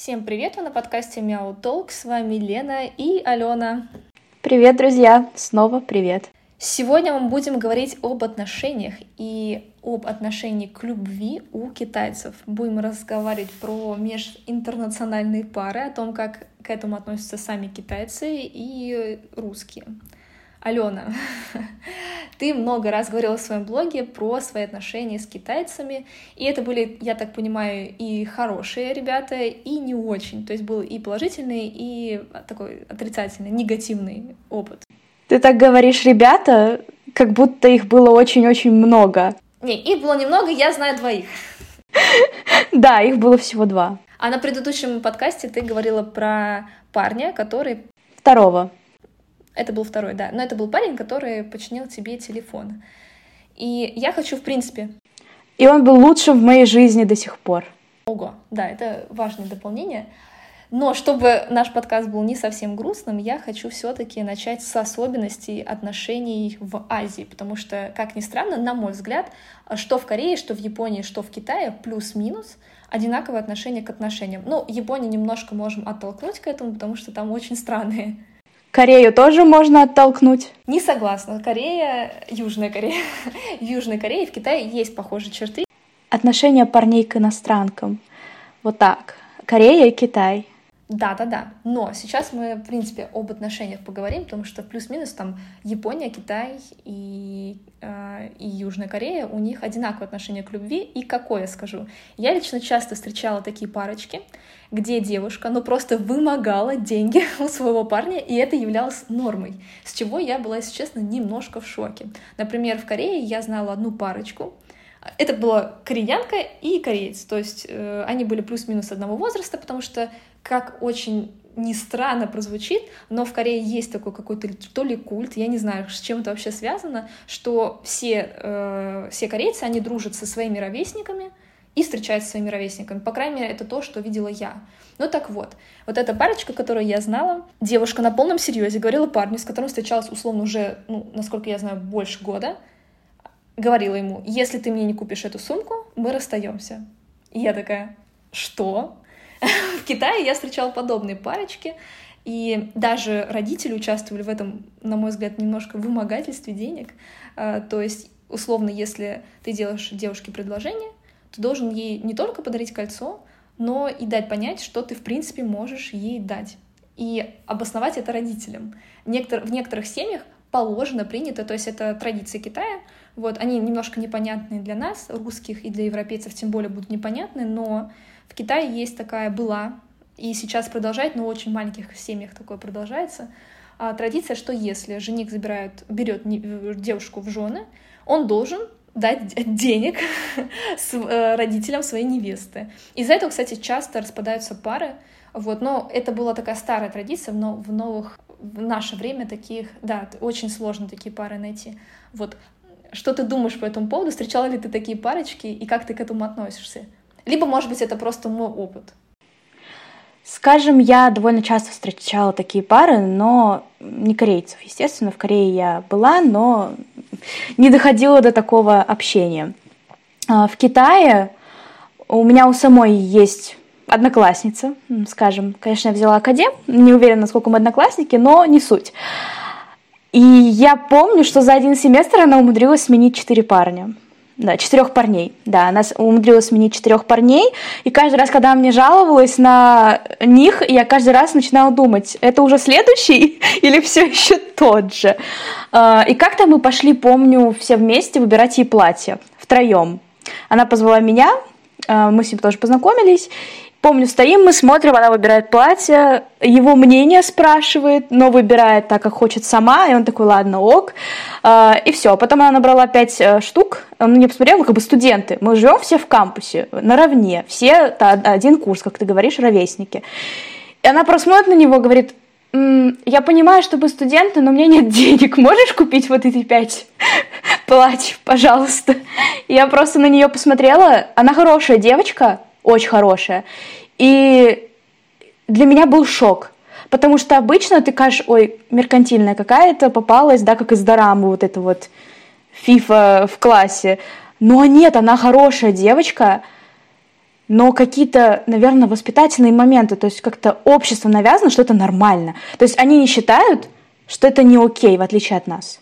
Всем привет, вы на подкасте Мяу Толк, с вами Лена и Алена. Привет, друзья, снова привет. Сегодня мы будем говорить об отношениях и об отношении к любви у китайцев. Будем разговаривать про межинтернациональные пары, о том, как к этому относятся сами китайцы и русские. Алена, ты много раз говорила в своем блоге про свои отношения с китайцами, и это были, я так понимаю, и хорошие ребята, и не очень. То есть был и положительный, и такой отрицательный, негативный опыт. Ты так говоришь, ребята, как будто их было очень-очень много. Не, их было немного, я знаю двоих. Да, их было всего два. А на предыдущем подкасте ты говорила про парня, который... Второго. Это был второй, да. Но это был парень, который починил тебе телефон. И я хочу, в принципе... И он был лучшим в моей жизни до сих пор. Ого, да, это важное дополнение. Но чтобы наш подкаст был не совсем грустным, я хочу все-таки начать с особенностей отношений в Азии, потому что, как ни странно, на мой взгляд, что в Корее, что в Японии, что в Китае, плюс-минус, одинаковое отношение к отношениям. Ну, Японию немножко можем оттолкнуть к этому, потому что там очень странные Корею тоже можно оттолкнуть? Не согласна. Корея, Южная Корея. в Южной Корее в Китае есть похожие черты. Отношение парней к иностранкам. Вот так. Корея и Китай. Да, да, да. Но сейчас мы, в принципе, об отношениях поговорим, потому что плюс-минус там Япония, Китай и, э, и Южная Корея, у них одинаковое отношение к любви. И какое, скажу. Я лично часто встречала такие парочки, где девушка, ну, просто вымогала деньги у своего парня, и это являлось нормой, с чего я была, если честно, немножко в шоке. Например, в Корее я знала одну парочку, это была кореянка и кореец, то есть э, они были плюс-минус одного возраста, потому что, как очень не странно прозвучит, но в Корее есть такой какой-то то ли культ, я не знаю, с чем это вообще связано, что все, э, все корейцы, они дружат со своими ровесниками, и встречаются с своими ровесниками. По крайней мере, это то, что видела я. Ну так вот, вот эта парочка, которую я знала, девушка на полном серьезе говорила парню, с которым встречалась условно уже, ну, насколько я знаю, больше года, говорила ему, если ты мне не купишь эту сумку, мы расстаемся. И я такая, что? В Китае я встречала подобные парочки, и даже родители участвовали в этом, на мой взгляд, немножко вымогательстве денег. А, то есть, условно, если ты делаешь девушке предложение, ты должен ей не только подарить кольцо, но и дать понять, что ты, в принципе, можешь ей дать. И обосновать это родителям. Некотор, в некоторых семьях положено, принято, то есть это традиции Китая. Вот, они немножко непонятны для нас, русских, и для европейцев тем более будут непонятны, но в Китае есть такая была, и сейчас продолжает, но в очень маленьких семьях такое продолжается, а, традиция, что если жених забирает, берет девушку в жены, он должен дать денег с, э, родителям своей невесты. Из-за этого, кстати, часто распадаются пары. Вот, но это была такая старая традиция, но в новых, в наше время таких, да, очень сложно такие пары найти. Вот, что ты думаешь по этому поводу? Встречала ли ты такие парочки и как ты к этому относишься? Либо, может быть, это просто мой опыт. Скажем, я довольно часто встречала такие пары, но не корейцев, естественно. В Корее я была, но не доходила до такого общения. А, в Китае у меня у самой есть одноклассница, скажем. Конечно, я взяла академ, не уверена, насколько мы одноклассники, но не суть. И я помню, что за один семестр она умудрилась сменить четыре парня. Да, четырех парней. Да, она умудрилась сменить четырех парней. И каждый раз, когда мне жаловалась на них, я каждый раз начинала думать, это уже следующий или все еще тот же. А, и как-то мы пошли, помню, все вместе выбирать ей платье втроем. Она позвала меня, а, мы с ним тоже познакомились, Помню, стоим, мы смотрим, она выбирает платье, его мнение спрашивает, но выбирает так, как хочет сама, и он такой, ладно, ок. А, и все. Потом она набрала пять э, штук, он мне посмотрел, как бы студенты. Мы живем все в кампусе, наравне, все один курс, как ты говоришь, ровесники. И она просмотрит на него, говорит, я понимаю, что вы студенты, но у меня нет денег. Можешь купить вот эти пять платьев, пожалуйста? Я просто на нее посмотрела. Она хорошая девочка, очень хорошая. И для меня был шок. Потому что обычно ты кажешь, ой, меркантильная какая-то попалась, да, как из дорамы, вот это вот фифа в классе. Но нет, она хорошая девочка. но какие-то, наверное, воспитательные моменты, то есть как-то общество навязано, что это нормально. То есть они не считают, что это не окей, в отличие от нас.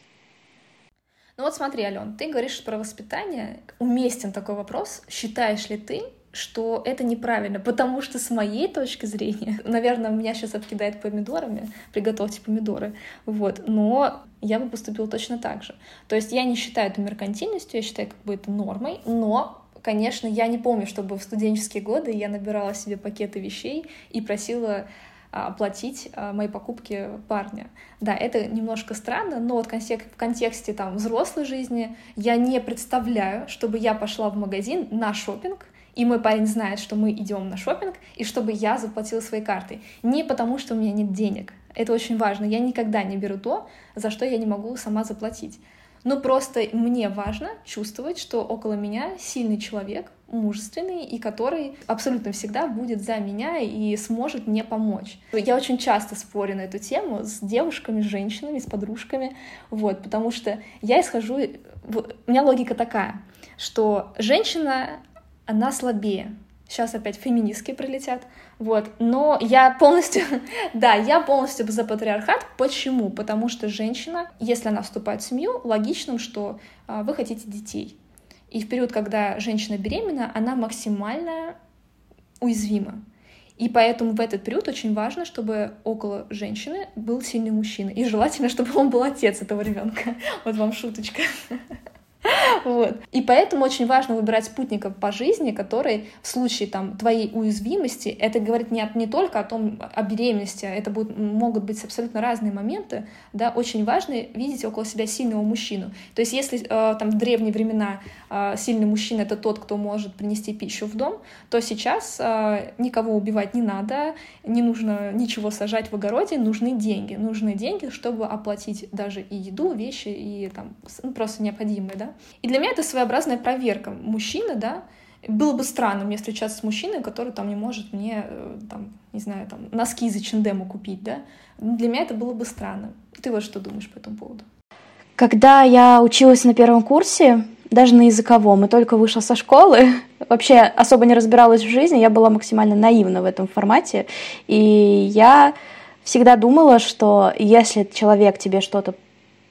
Ну вот смотри, Ален, ты говоришь про воспитание. Уместен такой вопрос. Считаешь ли ты, что это неправильно, потому что с моей точки зрения, наверное, меня сейчас обкидает помидорами, приготовьте помидоры, вот, но я бы поступила точно так же. То есть я не считаю это меркантильностью, я считаю как бы это нормой, но конечно, я не помню, чтобы в студенческие годы я набирала себе пакеты вещей и просила а, оплатить а, мои покупки парня. Да, это немножко странно, но вот в контексте там взрослой жизни я не представляю, чтобы я пошла в магазин на шопинг и мой парень знает, что мы идем на шопинг, и чтобы я заплатила своей картой. Не потому, что у меня нет денег. Это очень важно. Я никогда не беру то, за что я не могу сама заплатить. Но просто мне важно чувствовать, что около меня сильный человек, мужественный, и который абсолютно всегда будет за меня и сможет мне помочь. Я очень часто спорю на эту тему с девушками, с женщинами, с подружками, вот, потому что я исхожу... У меня логика такая, что женщина она слабее. Сейчас опять феминистки прилетят. Вот. Но я полностью, да, я полностью за патриархат. Почему? Потому что женщина, если она вступает в семью, логичным, что а, вы хотите детей. И в период, когда женщина беременна, она максимально уязвима. И поэтому в этот период очень важно, чтобы около женщины был сильный мужчина. И желательно, чтобы он был отец этого ребенка. Вот вам шуточка. Вот. И поэтому очень важно выбирать спутника по жизни, который в случае там, твоей уязвимости, это говорит не, не только о том, о беременности, это будут, могут быть абсолютно разные моменты, да, очень важно видеть около себя сильного мужчину. То есть если э, там в древние времена э, сильный мужчина — это тот, кто может принести пищу в дом, то сейчас э, никого убивать не надо, не нужно ничего сажать в огороде, нужны деньги. Нужны деньги, чтобы оплатить даже и еду, вещи, и там ну, просто необходимые, да. И для меня это своеобразная проверка мужчины, да, было бы странно мне встречаться с мужчиной, который там не может мне, э, там, не знаю, там, носки за Чендему купить, да. Для меня это было бы странно. Ты вот что думаешь по этому поводу? Когда я училась на первом курсе, даже на языковом, и только вышла со школы, вообще особо не разбиралась в жизни, я была максимально наивна в этом формате, и я всегда думала, что если человек тебе что-то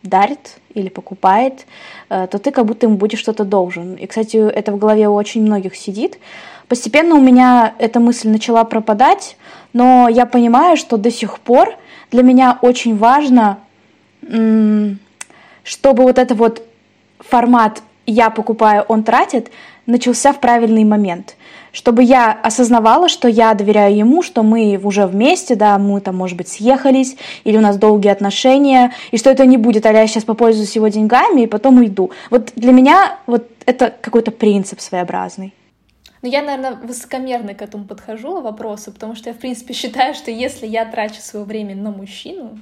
дарит или покупает, э, то ты как будто ему будешь что-то должен. И, кстати, это в голове у очень многих сидит. Постепенно у меня эта мысль начала пропадать, но я понимаю, что до сих пор для меня очень важно, чтобы вот этот вот формат «я покупаю, он тратит» начался в правильный момент чтобы я осознавала, что я доверяю ему, что мы уже вместе, да, мы там, может быть, съехались, или у нас долгие отношения, и что это не будет, а я сейчас попользуюсь его деньгами и потом уйду. Вот для меня вот это какой-то принцип своеобразный. Ну, я, наверное, высокомерно к этому подхожу вопросу, потому что я, в принципе, считаю, что если я трачу свое время на мужчину,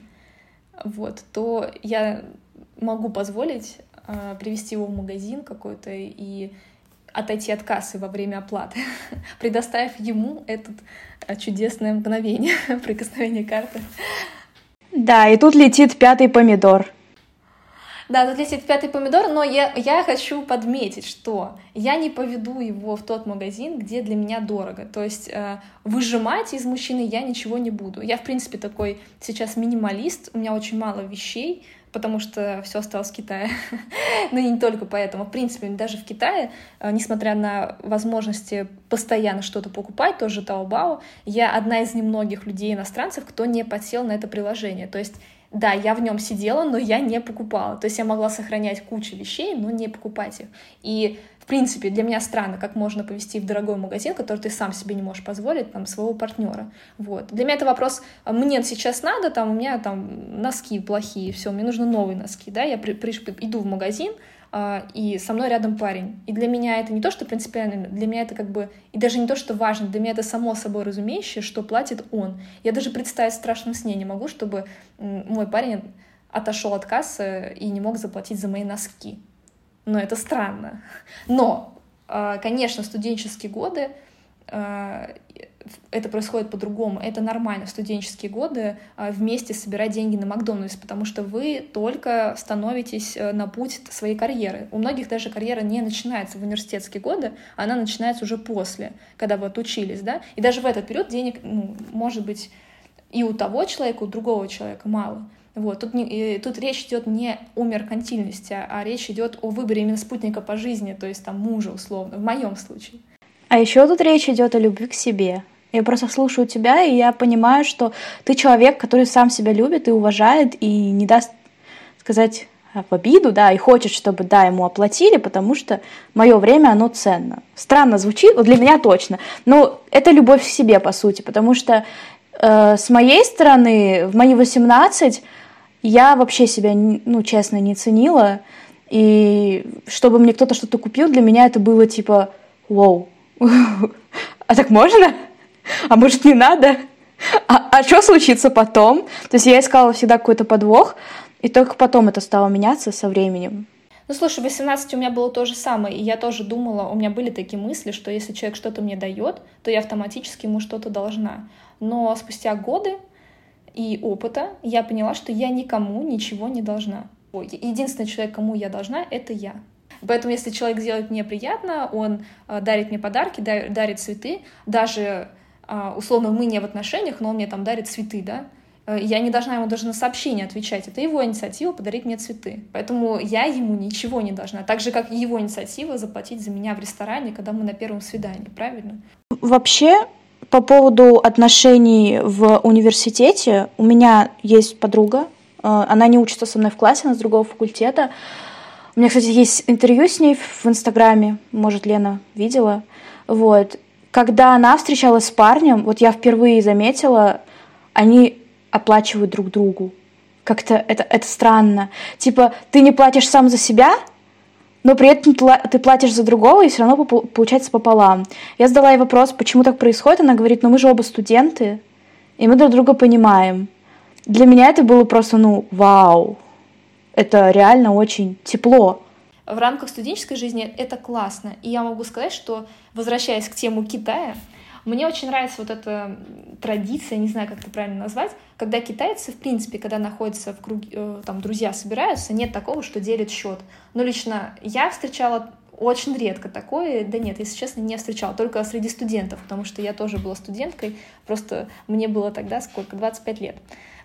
вот, то я могу позволить э, привести его в магазин какой-то и отойти от кассы во время оплаты, предоставив ему это э, чудесное мгновение прикосновения карты. Да, и тут летит пятый помидор. Да, тут летит пятый помидор, но я, я хочу подметить, что я не поведу его в тот магазин, где для меня дорого. То есть э, выжимать из мужчины я ничего не буду. Я, в принципе, такой сейчас минималист, у меня очень мало вещей, потому что все осталось в Китае. Но и не только поэтому. В принципе, даже в Китае, э, несмотря на возможности постоянно что-то покупать, тоже Taobao, я одна из немногих людей, иностранцев, кто не подсел на это приложение. То есть да, я в нем сидела, но я не покупала. То есть я могла сохранять кучу вещей, но не покупать их. И в принципе, для меня странно, как можно повести в дорогой магазин, который ты сам себе не можешь позволить, там, своего партнера. Вот. Для меня это вопрос, а мне сейчас надо, там, у меня там носки плохие, все, мне нужны новые носки, да, я при, при, иду в магазин, Uh, и со мной рядом парень. И для меня это не то, что принципиально, для меня это как бы, и даже не то, что важно, для меня это само собой разумеющее, что платит он. Я даже представить в страшном сне не могу, чтобы мой парень отошел от кассы и не мог заплатить за мои носки но это странно. Но, а, конечно, студенческие годы а, это происходит по-другому. Это нормально студенческие годы а, вместе собирать деньги на Макдональдс, потому что вы только становитесь э, на путь своей карьеры. У многих даже карьера не начинается в университетские годы, она начинается уже после, когда вы отучились, да. И даже в этот период денег, ну, может быть, и у того человека, у другого человека мало. Вот. Тут, не, тут речь идет не о меркантильности, а речь идет о выборе именно спутника по жизни, то есть там мужа условно, в моем случае. А еще тут речь идет о любви к себе. Я просто слушаю тебя, и я понимаю, что ты человек, который сам себя любит и уважает, и не даст сказать в обиду, да, и хочет, чтобы, да, ему оплатили, потому что мое время, оно ценно. Странно звучит, вот для меня точно, но это любовь к себе, по сути, потому что э, с моей стороны, в мои 18 я вообще себя, ну, честно, не ценила, и чтобы мне кто-то что-то купил, для меня это было типа, вау, а так можно? А может не надо? А, а что случится потом? То есть я искала всегда какой-то подвох, и только потом это стало меняться со временем. Ну, слушай, в 18 у меня было то же самое, и я тоже думала, у меня были такие мысли, что если человек что-то мне дает, то я автоматически ему что-то должна. Но спустя годы и опыта я поняла, что я никому ничего не должна. Единственный человек, кому я должна, это я. Поэтому, если человек делает мне приятно, он э, дарит мне подарки, дарит цветы, даже э, условно мы не в отношениях, но он мне там дарит цветы, да, э, я не должна ему даже на сообщение отвечать. Это его инициатива подарить мне цветы. Поэтому я ему ничего не должна. Так же, как его инициатива заплатить за меня в ресторане, когда мы на первом свидании, правильно? Вообще, по поводу отношений в университете, у меня есть подруга, она не учится со мной в классе, она с другого факультета, у меня, кстати, есть интервью с ней в Инстаграме, может, Лена видела. Вот. Когда она встречалась с парнем, вот я впервые заметила, они оплачивают друг другу. Как-то это, это странно. Типа, ты не платишь сам за себя, но при этом ты платишь за другого, и все равно получается пополам. Я задала ей вопрос, почему так происходит. Она говорит, ну мы же оба студенты, и мы друг друга понимаем. Для меня это было просто, ну, вау это реально очень тепло. В рамках студенческой жизни это классно. И я могу сказать, что, возвращаясь к тему Китая, мне очень нравится вот эта традиция, не знаю, как это правильно назвать, когда китайцы, в принципе, когда находятся в круге, э, там, друзья собираются, нет такого, что делят счет. Но лично я встречала очень редко такое, да нет, если честно, не встречала, только среди студентов, потому что я тоже была студенткой, просто мне было тогда сколько, 25 лет.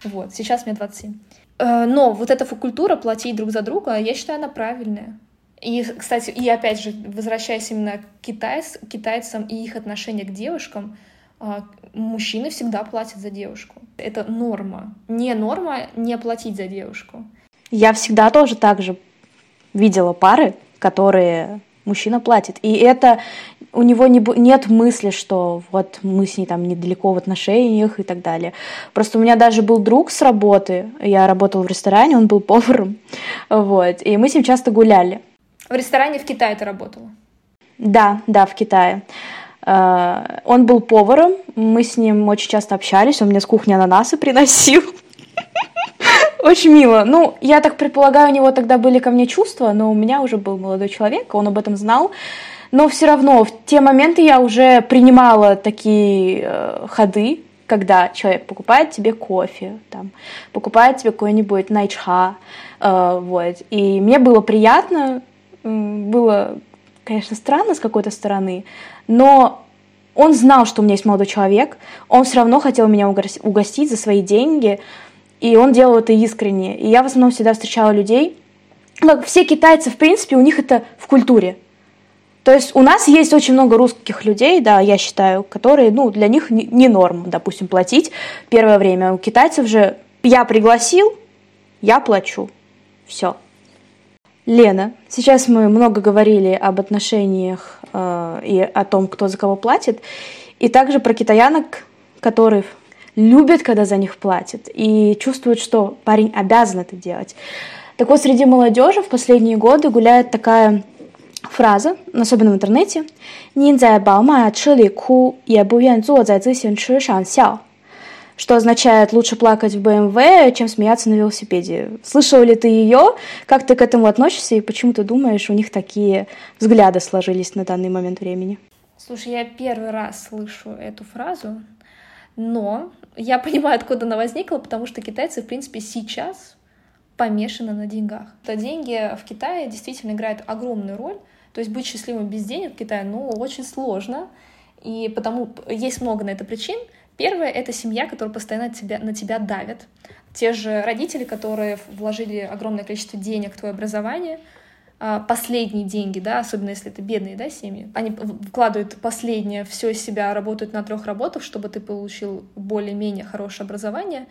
Вот, сейчас мне 27. Э, но вот эта культура платить друг за друга, я считаю, она правильная. И, кстати, и опять же, возвращаясь именно к китайц, китайцам и их отношение к девушкам, э, мужчины всегда платят за девушку. Это норма. Не норма не платить за девушку. Я всегда тоже так же видела пары, которые мужчина платит. И это у него не, нет мысли, что вот мы с ней там недалеко в отношениях и так далее. Просто у меня даже был друг с работы, я работала в ресторане, он был поваром, вот, и мы с ним часто гуляли. В ресторане в Китае ты работала? Да, да, в Китае. Uh, он был поваром, мы с ним очень часто общались, он мне с кухни ананасы приносил. Очень мило. Ну, я так предполагаю, у него тогда были ко мне чувства, но у меня уже был молодой человек, он об этом знал но все равно в те моменты я уже принимала такие э, ходы, когда человек покупает тебе кофе, там, покупает тебе какой-нибудь найчха, э, вот, и мне было приятно, было, конечно, странно с какой-то стороны, но он знал, что у меня есть молодой человек, он все равно хотел меня угостить за свои деньги, и он делал это искренне. И я в основном всегда встречала людей, как все китайцы, в принципе, у них это в культуре. То есть у нас есть очень много русских людей, да, я считаю, которые, ну, для них не норм, допустим, платить первое время. У китайцев же я пригласил, я плачу. Все. Лена, сейчас мы много говорили об отношениях э, и о том, кто за кого платит, и также про китаянок, которые любят, когда за них платят, и чувствуют, что парень обязан это делать. Так вот, среди молодежи в последние годы гуляет такая фраза, особенно в интернете, «Нин зай бао ма а чили ку, я бу юэн зай зи сян，что означает лучше плакать в БМВ, чем смеяться на велосипеде. Слышала ли ты ее? Как ты к этому относишься и почему ты думаешь, у них такие взгляды сложились на данный момент времени? Слушай, я первый раз слышу эту фразу, но я понимаю, откуда она возникла, потому что китайцы, в принципе, сейчас помешаны на деньгах. То деньги в Китае действительно играют огромную роль. То есть быть счастливым без денег в Китае, ну, очень сложно. И потому есть много на это причин. Первое — это семья, которая постоянно тебя, на тебя давит. Те же родители, которые вложили огромное количество денег в твое образование, а, последние деньги, да, особенно если это бедные, да, семьи, они вкладывают последнее все из себя, работают на трех работах, чтобы ты получил более-менее хорошее образование.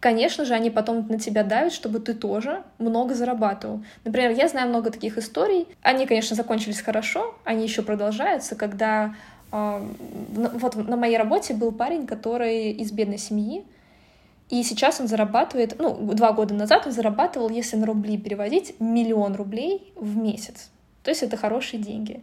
Конечно же, они потом на тебя давят, чтобы ты тоже много зарабатывал. Например, я знаю много таких историй. Они, конечно, закончились хорошо, они еще продолжаются, когда вот на моей работе был парень, который из бедной семьи, и сейчас он зарабатывает, ну, два года назад он зарабатывал, если на рубли переводить, миллион рублей в месяц. То есть это хорошие деньги.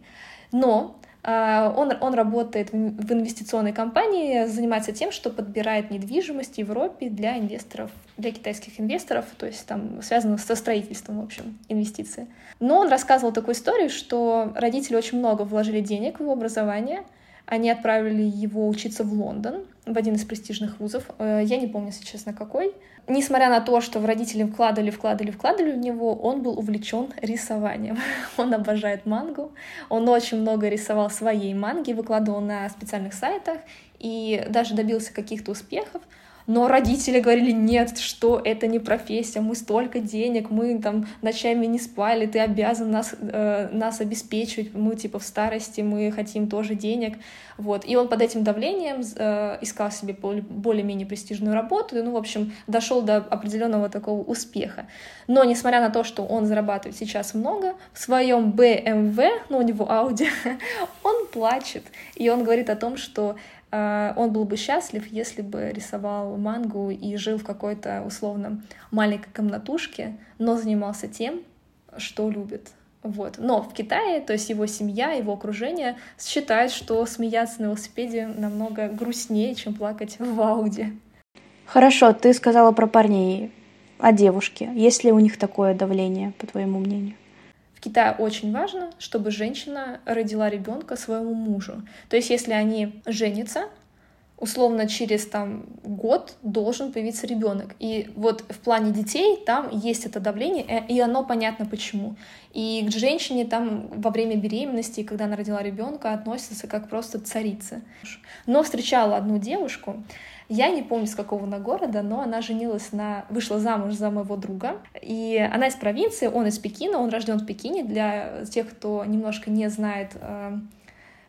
Но э, он, он работает в, инвестиционной компании, занимается тем, что подбирает недвижимость в Европе для инвесторов, для китайских инвесторов, то есть там связано со строительством, в общем, инвестиции. Но он рассказывал такую историю, что родители очень много вложили денег в образование — они отправили его учиться в Лондон, в один из престижных вузов. Э, я не помню, если честно, какой. Несмотря на то, что в родители вкладывали, вкладывали, вкладывали в него, он был увлечен рисованием. Он обожает мангу. Он очень много рисовал своей манги, выкладывал на специальных сайтах и даже добился каких-то успехов. Но родители говорили, нет, что это не профессия, мы столько денег, мы там ночами не спали, ты обязан нас, э, нас обеспечивать, мы типа в старости, мы хотим тоже денег. Вот. И он под этим давлением э, искал себе более-менее престижную работу, и, ну, в общем, дошел до определенного такого успеха. Но, несмотря на то, что он зарабатывает сейчас много, в своем BMW, ну, у него Audi, он плачет, и он говорит о том, что он был бы счастлив, если бы рисовал мангу и жил в какой-то условно маленькой комнатушке, но занимался тем, что любит. Вот. Но в Китае, то есть его семья, его окружение считают, что смеяться на велосипеде намного грустнее, чем плакать в Ауди. Хорошо, ты сказала про парней, а девушки? Есть ли у них такое давление, по твоему мнению? В Китае очень важно, чтобы женщина родила ребенка своему мужу. То есть, если они женятся, условно через там год должен появиться ребенок. И вот в плане детей там есть это давление, э, и оно понятно почему. И к женщине там во время беременности, когда она родила ребенка, относятся как просто царицы. Но встречала одну девушку, я не помню, с какого она города, но она женилась на... вышла замуж за моего друга. И она из провинции, он из Пекина, он рожден в Пекине. Для тех, кто немножко не знает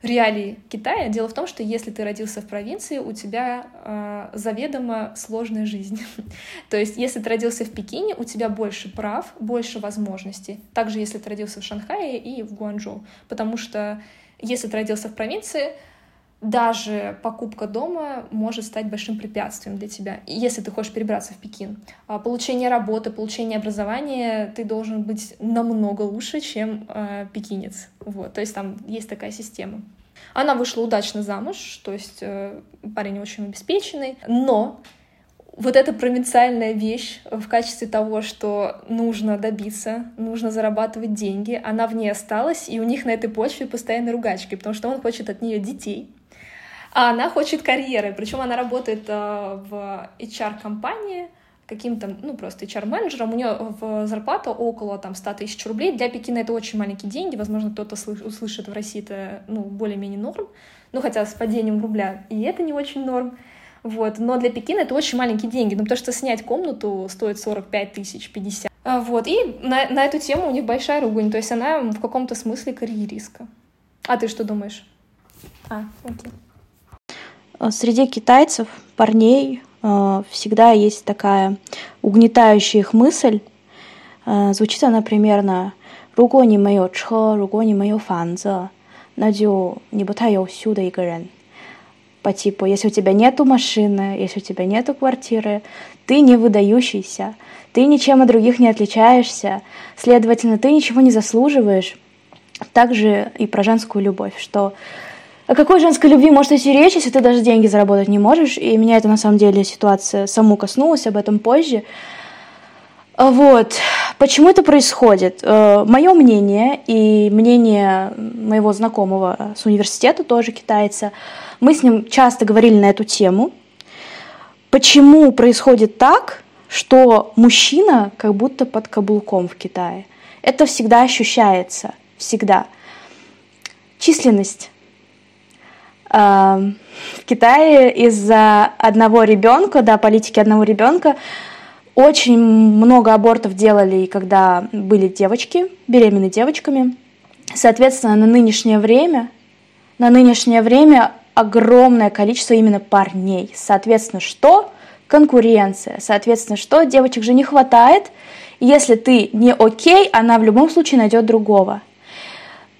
реалии Китая, дело в том, что если ты родился в провинции, у тебя э, заведомо сложная жизнь. То есть, если ты родился в Пекине, у тебя больше прав, больше возможностей. Также, если ты родился в Шанхае и в Гуанчжоу. Потому что если ты родился в провинции, даже покупка дома может стать большим препятствием для тебя, если ты хочешь перебраться в Пекин. А получение работы, получение образования ты должен быть намного лучше, чем э, пекинец. Вот, то есть там есть такая система. Она вышла удачно замуж, то есть э, парень очень обеспеченный, но вот эта провинциальная вещь в качестве того, что нужно добиться, нужно зарабатывать деньги, она в ней осталась, и у них на этой почве постоянно ругачки, потому что он хочет от нее детей, а она хочет карьеры, причем она работает э, в HR-компании, каким-то, ну, просто HR-менеджером, у нее в зарплата около там 100 тысяч рублей. Для Пекина это очень маленькие деньги, возможно, кто-то услышит в России это, ну, более-менее норм, ну, хотя с падением рубля и это не очень норм. Вот. Но для Пекина это очень маленькие деньги, ну, потому что снять комнату стоит 45 тысяч, 50. А, вот. И на, на эту тему у них большая ругань, то есть она в каком-то смысле карьеристка. А ты что думаешь? А, окей. А среди китайцев, парней, э, всегда есть такая угнетающая их мысль. Э, звучит она примерно «Руго не мое чхо, руго не мое фанзе, надю не бутаю сюда и. По типу, если у тебя нету машины, если у тебя нету квартиры, ты не выдающийся, ты ничем от других не отличаешься, следовательно, ты ничего не заслуживаешь. Также и про женскую любовь, что о какой женской любви может идти речь, если ты даже деньги заработать не можешь? И меня это на самом деле ситуация саму коснулась, об этом позже. А вот. Почему это происходит? Э, Мое мнение и мнение моего знакомого с университета, тоже китайца, мы с ним часто говорили на эту тему. Почему происходит так, что мужчина как будто под каблуком в Китае? Это всегда ощущается, всегда. Численность. Эм, в Китае из-за одного ребенка, да, политики одного ребенка, очень много абортов делали, когда были девочки, беременные девочками. Соответственно, на нынешнее время, на нынешнее время огромное количество именно парней. Соответственно, что? Конкуренция. Соответственно, что? Девочек же не хватает. если ты не окей, она в любом случае найдет другого.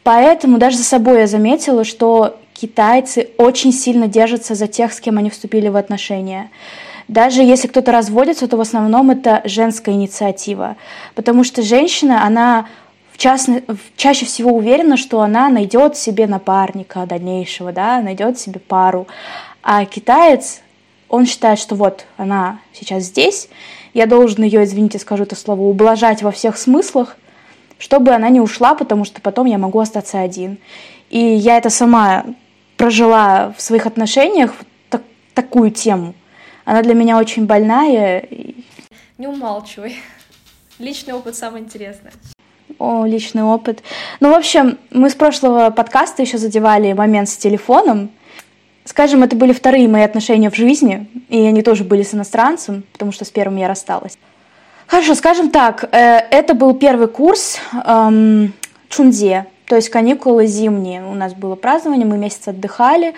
Поэтому даже за собой я заметила, что китайцы очень сильно держатся за тех, с кем они вступили в отношения. Даже если кто-то разводится, то в основном это женская инициатива. Потому что женщина, она в частно, чаще всего уверена, что она найдет себе напарника дальнейшего, да, найдет себе пару. А китаец, он считает, что вот она сейчас здесь, я должен ее, извините, скажу это слово, ублажать во всех смыслах, чтобы она не ушла, потому что потом я могу остаться один. И я это сама прожила в своих отношениях, так, такую тему. Она для меня очень больная. Не умалчивай. Личный опыт самый интересный. О, личный опыт. Ну, в общем, мы с прошлого подкаста еще задевали момент с телефоном. Скажем, это были вторые мои отношения в жизни, и они тоже были с иностранцем, потому что с первым я рассталась. Хорошо, скажем так, э, это был первый курс эм, Чунзе, то есть каникулы зимние. У нас было празднование, мы месяц отдыхали.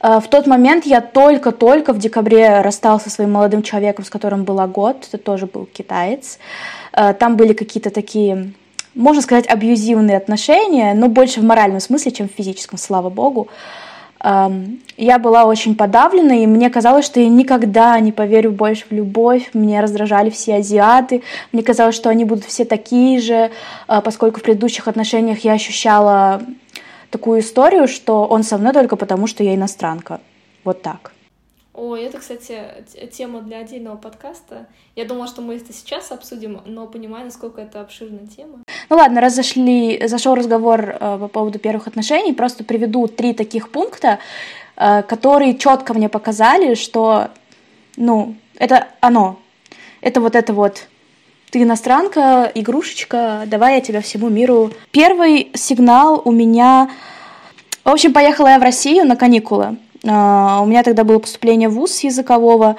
Э, в тот момент я только-только в декабре расстался со своим молодым человеком, с которым была год. Это тоже был китаец. Э, там были какие-то такие, можно сказать, абьюзивные отношения, но больше в моральном смысле, чем в физическом, слава богу. Я была очень подавлена, и мне казалось, что я никогда не поверю больше в любовь. Меня раздражали все азиаты. Мне казалось, что они будут все такие же, э, поскольку в предыдущих отношениях я ощущала такую историю, что он со мной только потому, что я иностранка. Вот так. Ой, это, кстати, тема для отдельного подкаста. Я думала, что мы это сейчас обсудим, но понимаю, насколько это обширная тема. Ну ладно, раз зашли, зашел разговор э, по поводу первых отношений, просто приведу три таких пункта, э, которые четко мне показали, что, ну, это оно. Это вот это вот ты иностранка, игрушечка, давай я тебя всему миру. Первый сигнал у меня... В общем, поехала я в Россию на каникулы. А, у меня тогда было поступление в ВУЗ языкового.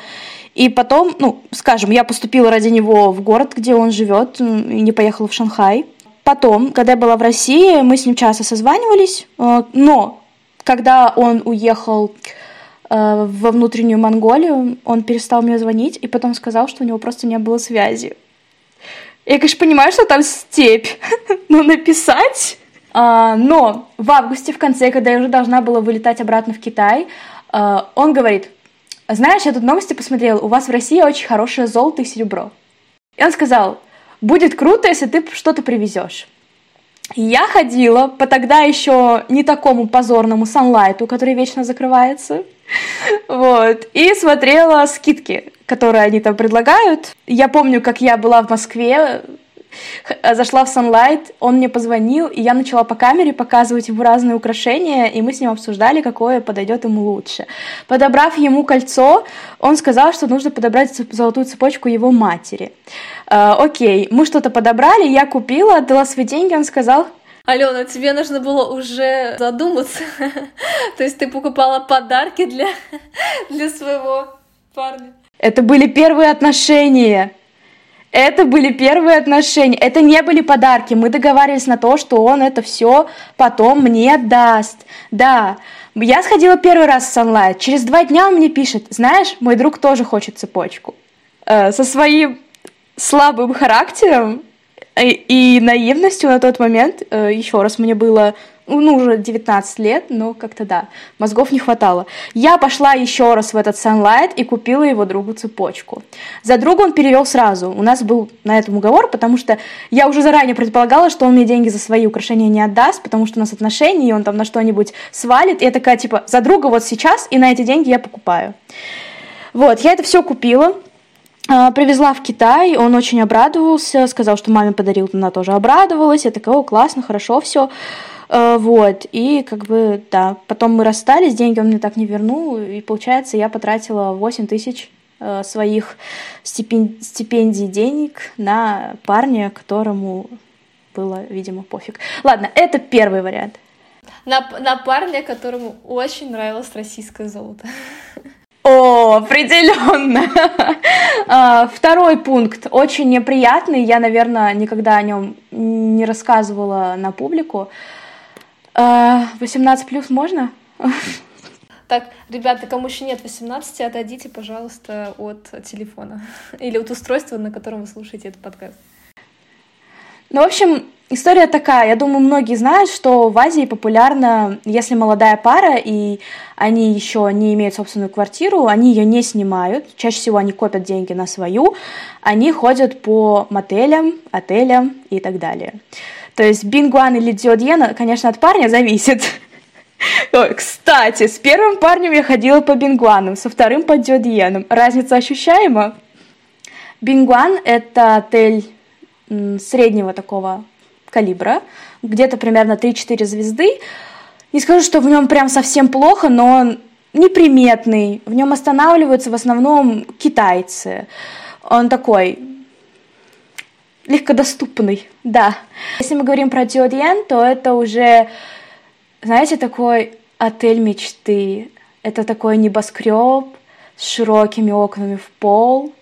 И потом, ну, скажем, я поступила ради него в город, где он живет, и не поехала в Шанхай. Потом, когда я была в России, мы с ним часто созванивались, а, но когда он уехал а, во внутреннюю Монголию, он перестал мне звонить и потом сказал, что у него просто не было связи. Я, конечно, понимаю, что там степь, но написать... А, но в августе, в конце, когда я уже должна была вылетать обратно в Китай, он говорит, знаешь, я тут новости посмотрел, у вас в России очень хорошее золото и серебро. И он сказал, будет круто, если ты что-то привезешь. Я ходила по тогда еще не такому позорному санлайту, который вечно закрывается, вот, и смотрела скидки которые они там предлагают. Я помню, как я была в Москве, зашла в Sunlight, он мне позвонил, и я начала по камере показывать ему разные украшения, и мы с ним обсуждали, какое подойдет ему лучше. Подобрав ему кольцо, он сказал, что нужно подобрать золотую цепочку его матери. Э, окей, мы что-то подобрали, я купила, отдала свои деньги, он сказал, Алена, тебе нужно было уже задуматься. То есть ты покупала подарки для, для своего парня. Это были первые отношения. Это были первые отношения. Это не были подарки. Мы договаривались на то, что он это все потом мне даст. Да. Я сходила первый раз в Sunlight. Через два дня он мне пишет, знаешь, мой друг тоже хочет цепочку. Э, со своим слабым характером и, и наивностью на тот момент, э, еще раз, мне было ну, уже 19 лет, но как-то да, мозгов не хватало. Я пошла еще раз в этот Sunlight и купила его другу цепочку. За друга он перевел сразу. У нас был на этом уговор, потому что я уже заранее предполагала, что он мне деньги за свои украшения не отдаст, потому что у нас отношения, и он там на что-нибудь свалит. И я такая, типа, за друга вот сейчас, и на эти деньги я покупаю. Вот, я это все купила. А, привезла в Китай, он очень обрадовался, сказал, что маме подарил, она тоже обрадовалась. Я такая, о, классно, хорошо, все. А, вот, и как бы, да, потом мы расстались, деньги он мне так не вернул, и получается, я потратила 8 тысяч а, своих стипендий денег на парня, которому было, видимо, пофиг. Ладно, это первый вариант. На, на парня, которому очень нравилось российское золото. О, определенно. А, второй пункт очень неприятный. Я, наверное, никогда о нем не рассказывала на публику. 18 а, плюс можно? Так, ребята, кому еще нет 18, отойдите, пожалуйста, от телефона или от устройства, на котором вы слушаете этот подкаст. Ну, в общем, История такая, я думаю, многие знают, что в Азии популярно, если молодая пара и они еще не имеют собственную квартиру, они ее не снимают, чаще всего они копят деньги на свою, они ходят по мотелям, отелям и так далее. То есть бингуан или диодьена, конечно, от парня зависит. Кстати, с первым парнем я ходила по бингуанам, со вторым по диодьенам. Разница ощущаема? Бингуан — это отель среднего такого калибра, где-то примерно 3-4 звезды. Не скажу, что в нем прям совсем плохо, но он неприметный. В нем останавливаются в основном китайцы. Он такой легкодоступный, да. Если мы говорим про Диодьен, то это уже, знаете, такой отель мечты. Это такой небоскреб с широкими окнами в пол,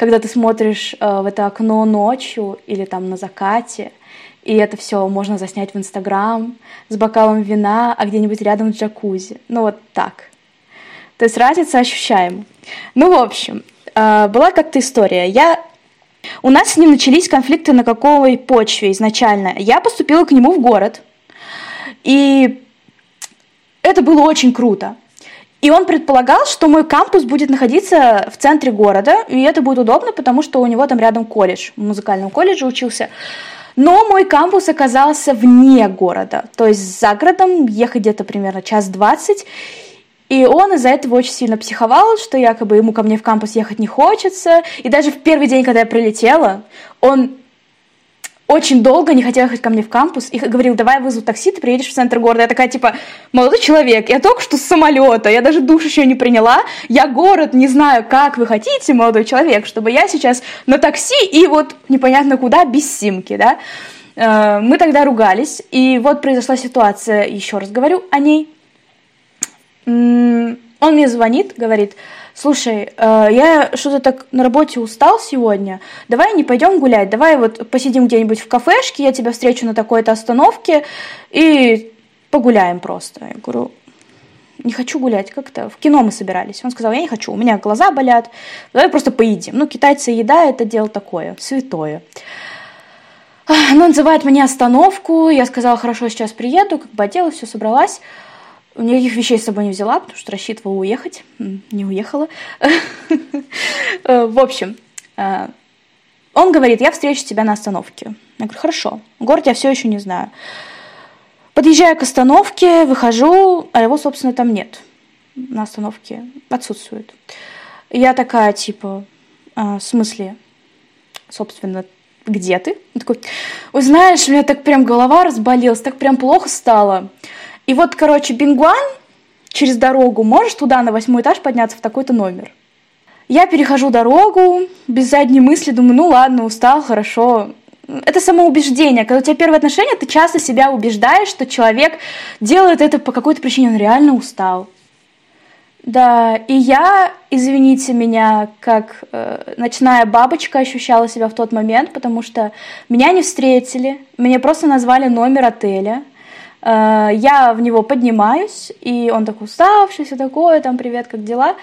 когда ты смотришь э, в это окно ночью или там на закате, и это все можно заснять в Инстаграм с бокалом вина, а где-нибудь рядом с джакузи. Ну вот так. То есть разница ощущаема. Ну, в общем, э, была как-то история. Я у нас с ним начались конфликты на какой почве изначально. Я поступила к нему в город, и это было очень круто. И он предполагал, что мой кампус будет находиться в центре города, и это будет удобно, потому что у него там рядом колледж, в музыкальном колледже учился. Но мой кампус оказался вне города, то есть за городом ехать где-то примерно час двадцать. И он из-за этого очень сильно психовал, что якобы ему ко мне в кампус ехать не хочется. И даже в первый день, когда я прилетела, он очень долго не хотел ехать ко мне в кампус и говорил, давай я вызову такси, ты приедешь в центр города. Я такая, типа, молодой человек, я только что с самолета, я даже душ еще не приняла, я город не знаю, как вы хотите, молодой человек, чтобы я сейчас на такси и вот непонятно куда, без симки, да. Э, мы тогда ругались, и вот произошла ситуация, еще раз говорю о ней. Он мне звонит, говорит, слушай, э, я что-то так на работе устал сегодня, давай не пойдем гулять, давай вот посидим где-нибудь в кафешке, я тебя встречу на такой-то остановке и погуляем просто. Я говорю, не хочу гулять, как-то в кино мы собирались. Он сказал, я не хочу, у меня глаза болят, давай просто поедим. Ну, китайцы еда это дело такое, святое. Он называет мне остановку, я сказала, хорошо, сейчас приеду, как бы оделась, все собралась. Никаких вещей с собой не взяла, потому что рассчитывала уехать. Не уехала. Э, в общем, э, он говорит, я встречу тебя на остановке. Я говорю, хорошо. Город я все еще не знаю. Подъезжаю к остановке, выхожу, а его, собственно, там нет. На остановке отсутствует. Я такая, типа, «А, в смысле, собственно, где ты? Он такой, ой, знаешь, у меня так прям голова разболелась, так прям плохо стало. И вот, короче, Бингуан через дорогу, можешь туда на восьмой этаж подняться в такой-то номер. Я перехожу дорогу, без задней мысли, думаю, ну ладно, устал, хорошо. Это самоубеждение. Когда у тебя первые отношения, ты часто себя убеждаешь, что человек делает это по какой-то причине, он реально устал. Да, и я, извините меня, как э, ночная бабочка ощущала себя в тот момент, потому что меня не встретили, мне просто назвали номер отеля, я в него поднимаюсь, и он такой уставший, все такое, там, привет, как дела?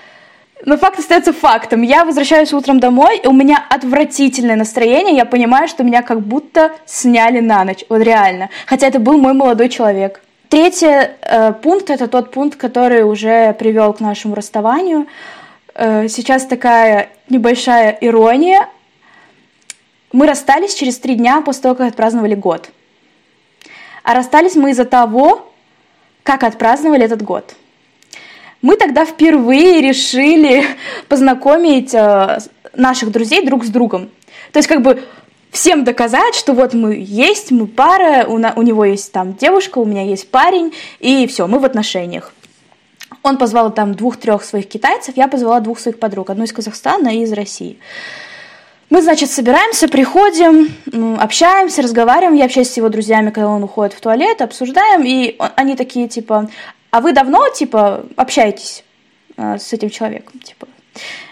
Но факт остается фактом. Я возвращаюсь утром домой, и у меня отвратительное настроение. Я понимаю, что меня как будто сняли на ночь. Вот реально. Хотя это был мой молодой человек. Третий э, пункт это тот пункт, который уже привел к нашему расставанию. Э, сейчас такая небольшая ирония. Мы расстались через три дня после того, как отпраздновали год. А расстались мы из-за того, как отпраздновали этот год. Мы тогда впервые решили познакомить э, наших друзей друг с другом. То есть как бы всем доказать, что вот мы есть, мы пара, у, на, у него есть там девушка, у меня есть парень, и все, мы в отношениях. Он позвал там двух-трех своих китайцев, я позвала двух своих подруг, одну из Казахстана и из России. Мы, значит, собираемся, приходим, общаемся, разговариваем. Я общаюсь с его друзьями, когда он уходит в туалет, обсуждаем. И они такие, типа, а вы давно, типа, общаетесь э, с этим человеком? Типа,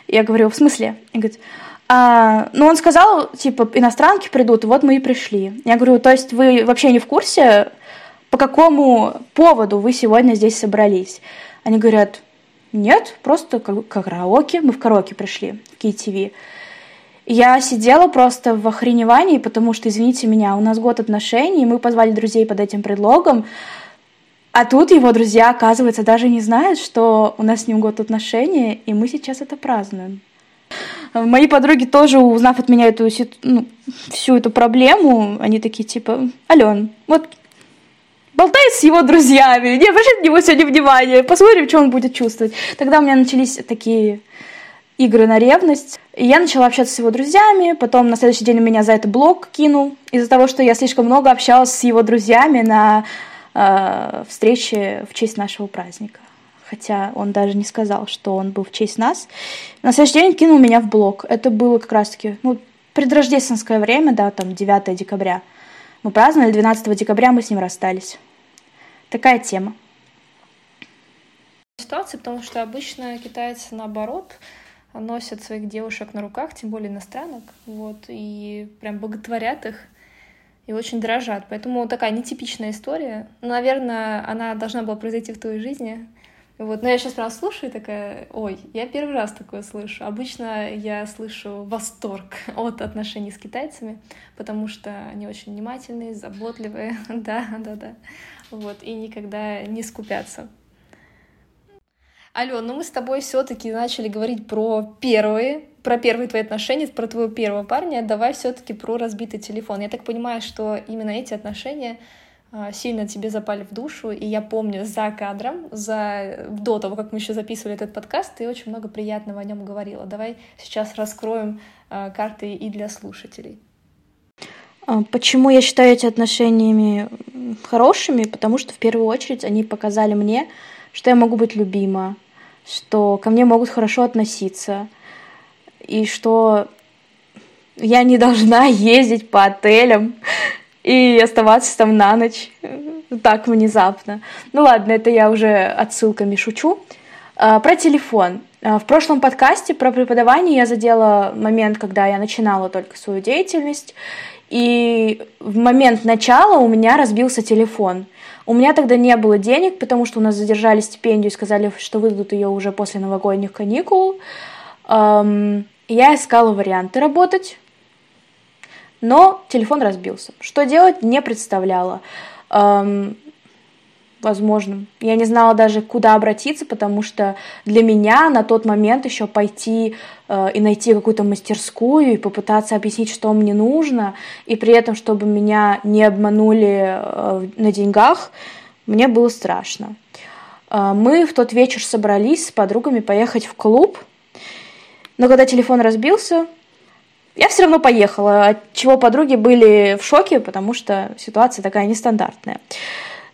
я говорю, в смысле? Он говорит, а, ну, он сказал, типа, иностранки придут, вот мы и пришли. Я говорю, то есть вы вообще не в курсе, по какому поводу вы сегодня здесь собрались? Они говорят, нет, просто караоке, мы в караоке пришли, в KTV. Я сидела просто в охреневании, потому что, извините меня, у нас год отношений, мы позвали друзей под этим предлогом, а тут его друзья, оказывается, даже не знают, что у нас с ним год отношений, и мы сейчас это празднуем. Мои подруги тоже, узнав от меня эту ну, всю эту проблему, они такие типа, Ален, вот болтает с его друзьями, не обращай на него сегодня внимания, посмотрим, что он будет чувствовать. Тогда у меня начались такие игры на ревность. И я начала общаться с его друзьями, потом на следующий день меня за это блог кинул, из-за того, что я слишком много общалась с его друзьями на э, встрече в честь нашего праздника. Хотя он даже не сказал, что он был в честь нас. На следующий день кинул меня в блог. Это было как раз-таки ну, предрождественское время, да, там 9 декабря. Мы праздновали, 12 декабря мы с ним расстались. Такая тема. Ситуация, потому что обычно китайцы наоборот носят своих девушек на руках, тем более иностранок, вот, и прям боготворят их и очень дорожат. Поэтому такая нетипичная история. Наверное, она должна была произойти в твоей жизни. Вот, но я сейчас прям слушаю и такая, ой, я первый раз такое слышу. Обычно я слышу восторг от отношений с китайцами, потому что они очень внимательные, заботливые, да, да, да, вот, и никогда не скупятся. Ален, ну мы с тобой все-таки начали говорить про первые, про первые твои отношения, про твоего первого парня. Давай все-таки про разбитый телефон. Я так понимаю, что именно эти отношения а, сильно тебе запали в душу, и я помню за кадром, за до того, как мы еще записывали этот подкаст, ты очень много приятного о нем говорила. Давай сейчас раскроем а, карты и для слушателей. А, почему я считаю эти отношениями хорошими? Потому что в первую очередь они показали мне, что я могу быть любима, что ко мне могут хорошо относиться, и что я не должна ездить по отелям и оставаться там на ночь так внезапно. Ну ладно, это я уже отсылками шучу. А, про телефон. А, в прошлом подкасте про преподавание я задела момент, когда я начинала только свою деятельность, и в момент начала у меня разбился телефон. У меня тогда не было денег, потому что у нас задержали стипендию и сказали, что выдадут ее уже после новогодних каникул. Эм, я искала варианты работать, но телефон разбился. Что делать, не представляла. Эм, возможным. Я не знала даже, куда обратиться, потому что для меня на тот момент еще пойти э, и найти какую-то мастерскую и попытаться объяснить, что мне нужно, и при этом, чтобы меня не обманули э, на деньгах, мне было страшно. Э, мы в тот вечер собрались с подругами поехать в клуб, но когда телефон разбился, я все равно поехала, от чего подруги были в шоке, потому что ситуация такая нестандартная.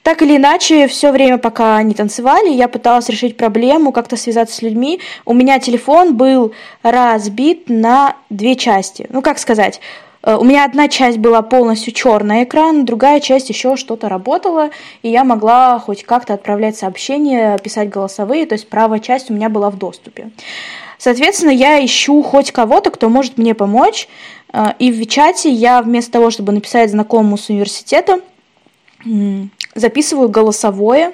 Так или иначе, все время, пока они танцевали, я пыталась решить проблему, как-то связаться с людьми. У меня телефон был разбит на две части. Ну, как сказать, э, у меня одна часть была полностью черный экран, другая часть еще что-то работала, и я могла хоть как-то отправлять сообщения, писать голосовые, то есть правая часть у меня была в доступе. Соответственно, я ищу хоть кого-то, кто может мне помочь, э, и в чате я вместо того, чтобы написать знакомому с университета, записываю голосовое.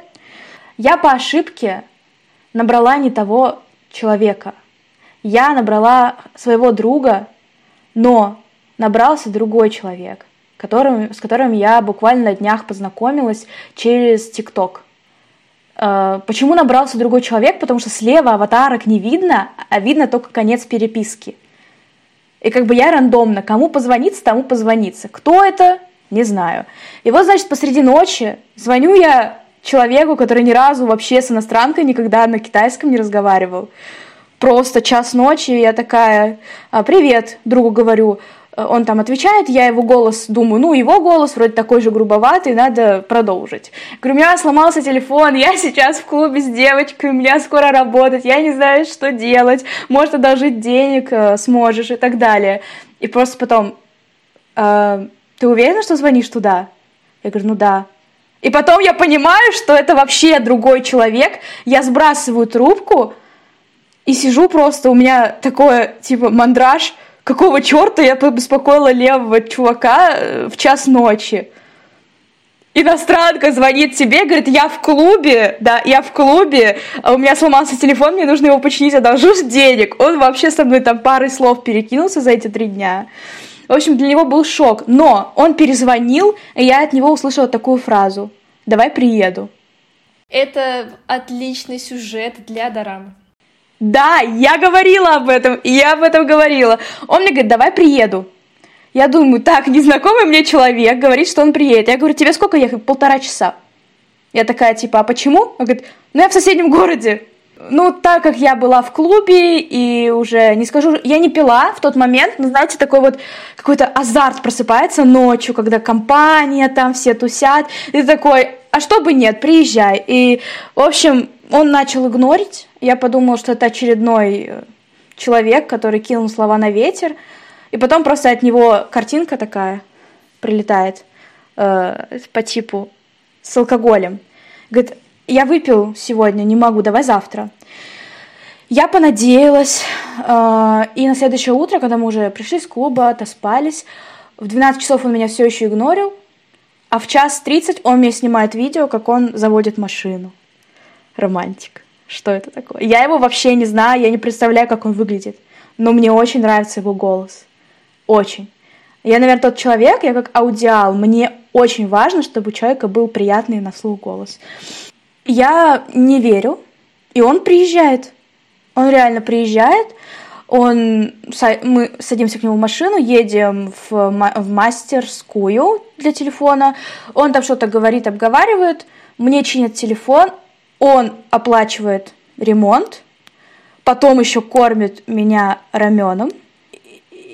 Я по ошибке набрала не того человека. Я набрала своего друга, но набрался другой человек, которым, с которым я буквально на днях познакомилась через ТикТок. Э, почему набрался другой человек? Потому что слева аватарок не видно, а видно только конец переписки. И как бы я рандомно, кому позвониться, тому позвониться. Кто это? Не знаю. И вот, значит, посреди ночи звоню я человеку, который ни разу вообще с иностранкой никогда на китайском не разговаривал. просто час ночи, я такая, «А, привет, другу говорю, он там отвечает, я его голос думаю, ну, его голос вроде такой же грубоватый, надо продолжить. Говорю, у меня сломался телефон, я сейчас в клубе с девочкой, у меня скоро работать, я не знаю, что делать, может, одолжить денег э, сможешь и так далее. И просто потом, э, ты уверена, что звонишь туда? Я говорю, ну да. И потом я понимаю, что это вообще другой человек, я сбрасываю трубку и сижу просто, у меня такое, типа, мандраж – какого черта я побеспокоила левого чувака э, в час ночи? Иностранка звонит тебе, говорит, я в клубе, да, я в клубе, а у меня сломался телефон, мне нужно его починить, одолжу денег. Он вообще со мной там парой слов перекинулся за эти три дня. В общем, для него был шок. Но он перезвонил, и я от него услышала такую фразу. «Давай приеду». Это отличный сюжет для дорамы. Да, я говорила об этом, я об этом говорила. Он мне говорит, давай приеду. Я думаю, так, незнакомый мне человек говорит, что он приедет. Я говорю, тебе сколько ехать? Полтора часа. Я такая, типа, а почему? Он говорит, ну я в соседнем городе. Ну, так как я была в клубе и уже, не скажу, я не пила в тот момент, но, знаете, такой вот какой-то азарт просыпается ночью, когда компания там, все тусят, и такой, а что бы нет, приезжай. И, в общем, он начал игнорить. Я подумала, что это очередной э, человек, который кинул слова на ветер. И потом просто от него картинка такая прилетает э, по типу с алкоголем. Говорит, я выпил сегодня, не могу, давай завтра. Я понадеялась, э, и на следующее утро, когда мы уже пришли с клуба, отоспались, в 12 часов он меня все еще игнорил, а в час 30 он мне снимает видео, как он заводит машину романтик. Что это такое? Я его вообще не знаю, я не представляю, как он выглядит. Но мне очень нравится его голос. Очень. Я, наверное, тот человек, я как аудиал, мне очень важно, чтобы у человека был приятный на слух голос. Я не верю, и он приезжает. Он реально приезжает, он, мы садимся к нему в машину, едем в, в мастерскую для телефона, он там что-то говорит, обговаривает, мне чинят телефон, он оплачивает ремонт, потом еще кормит меня раменом.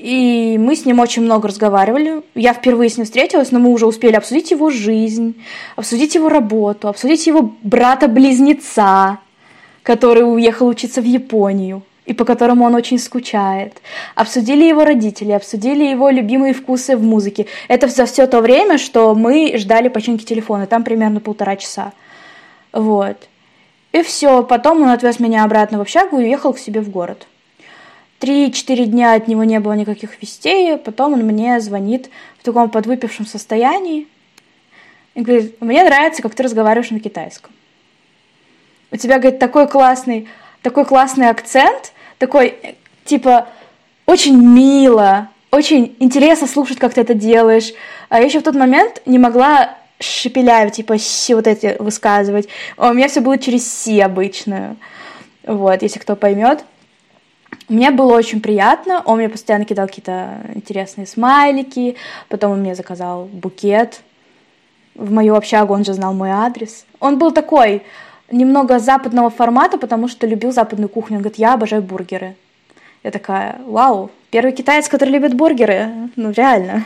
И мы с ним очень много разговаривали. Я впервые с ним встретилась, но мы уже успели обсудить его жизнь, обсудить его работу, обсудить его брата-близнеца, который уехал учиться в Японию и по которому он очень скучает. Обсудили его родители, обсудили его любимые вкусы в музыке. Это за все то время, что мы ждали починки телефона. Там примерно полтора часа. Вот. И все, потом он отвез меня обратно в общагу и уехал к себе в город. Три-четыре дня от него не было никаких вестей, потом он мне звонит в таком подвыпившем состоянии и говорит, мне нравится, как ты разговариваешь на китайском. У тебя, говорит, такой классный, такой классный акцент, такой, типа, очень мило, очень интересно слушать, как ты это делаешь. А я еще в тот момент не могла шепеляю, типа си вот эти высказывать. У меня все было через си обычную. Вот, если кто поймет. Мне было очень приятно, он мне постоянно кидал какие-то интересные смайлики, потом он мне заказал букет в мою общагу, он же знал мой адрес. Он был такой, немного западного формата, потому что любил западную кухню. Он говорит, я обожаю бургеры. Я такая, вау, первый китаец, который любит бургеры. Ну, реально.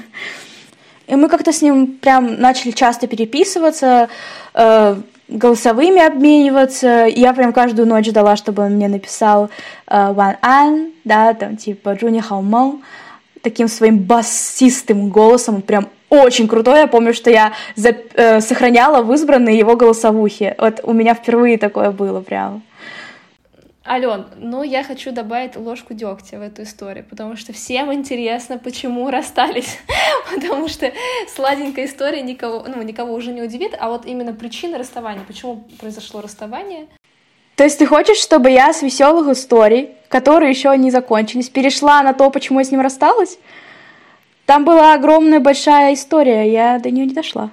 И мы как-то с ним прям начали часто переписываться, э, голосовыми обмениваться. Я прям каждую ночь ждала, чтобы он мне написал э, Ван Ан, да, там типа Джуни Хаумон, таким своим басистым голосом, прям очень крутой. Я помню, что я за, э, сохраняла в избранные его голосовухи. Вот у меня впервые такое было прям. Ален, ну я хочу добавить ложку дегтя в эту историю, потому что всем интересно, почему расстались, потому что сладенькая история никого, ну, никого уже не удивит, а вот именно причина расставания, почему произошло расставание. То есть ты хочешь, чтобы я с веселых историй, которые еще не закончились, перешла на то, почему я с ним рассталась? Там была огромная большая история, я до нее не дошла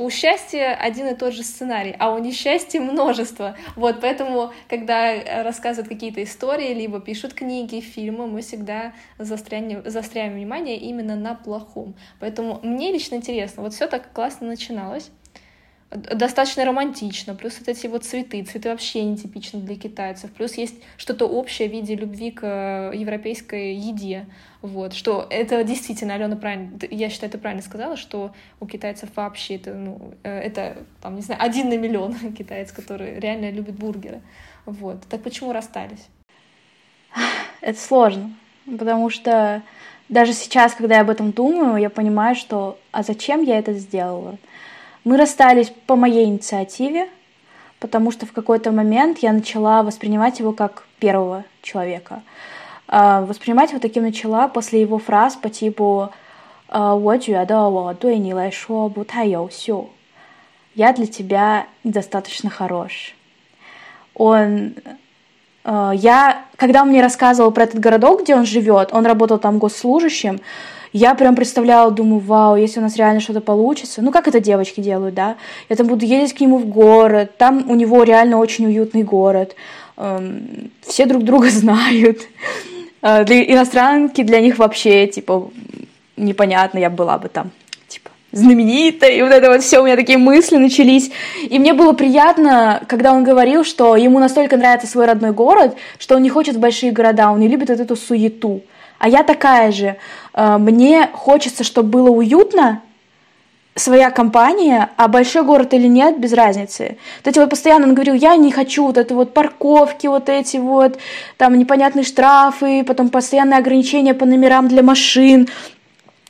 у счастья один и тот же сценарий, а у несчастья множество. Вот, поэтому, когда э, рассказывают какие-то истории, либо пишут книги, фильмы, мы всегда застряем, застряем внимание именно на плохом. Поэтому мне лично интересно, вот все так классно начиналось. Достаточно романтично, плюс вот эти вот цветы, цветы вообще нетипичны для китайцев, плюс есть что-то общее в виде любви к э, европейской еде, вот, что это действительно, Алена правильно, я считаю, ты правильно сказала, что у китайцев вообще это, ну, э, это, там, не знаю, один на миллион китаец, который реально любит бургеры, вот, так почему расстались? Это сложно, потому что даже сейчас, когда я об этом думаю, я понимаю, что а зачем я это сделала? Мы расстались по моей инициативе, потому что в какой-то момент я начала воспринимать его как первого человека. А, воспринимать его таким начала после его фраз по типу «А, «Я для тебя недостаточно хорош». Он а, я, когда он мне рассказывал про этот городок, где он живет, он работал там госслужащим, я прям представляла, думаю, вау, если у нас реально что-то получится, ну как это девочки делают, да, я там буду ездить к нему в город, там у него реально очень уютный город, эм, все друг друга знают, э, для иностранки для них вообще, типа, непонятно, я была бы там, типа, знаменитой, и вот это вот все, у меня такие мысли начались. И мне было приятно, когда он говорил, что ему настолько нравится свой родной город, что он не хочет в большие города, он не любит вот эту суету. А я такая же. Э, мне хочется, чтобы было уютно, своя компания, а большой город или нет, без разницы. Вот эти вот постоянно он говорил, я не хочу вот это вот парковки, вот эти вот, там непонятные штрафы, потом постоянные ограничения по номерам для машин.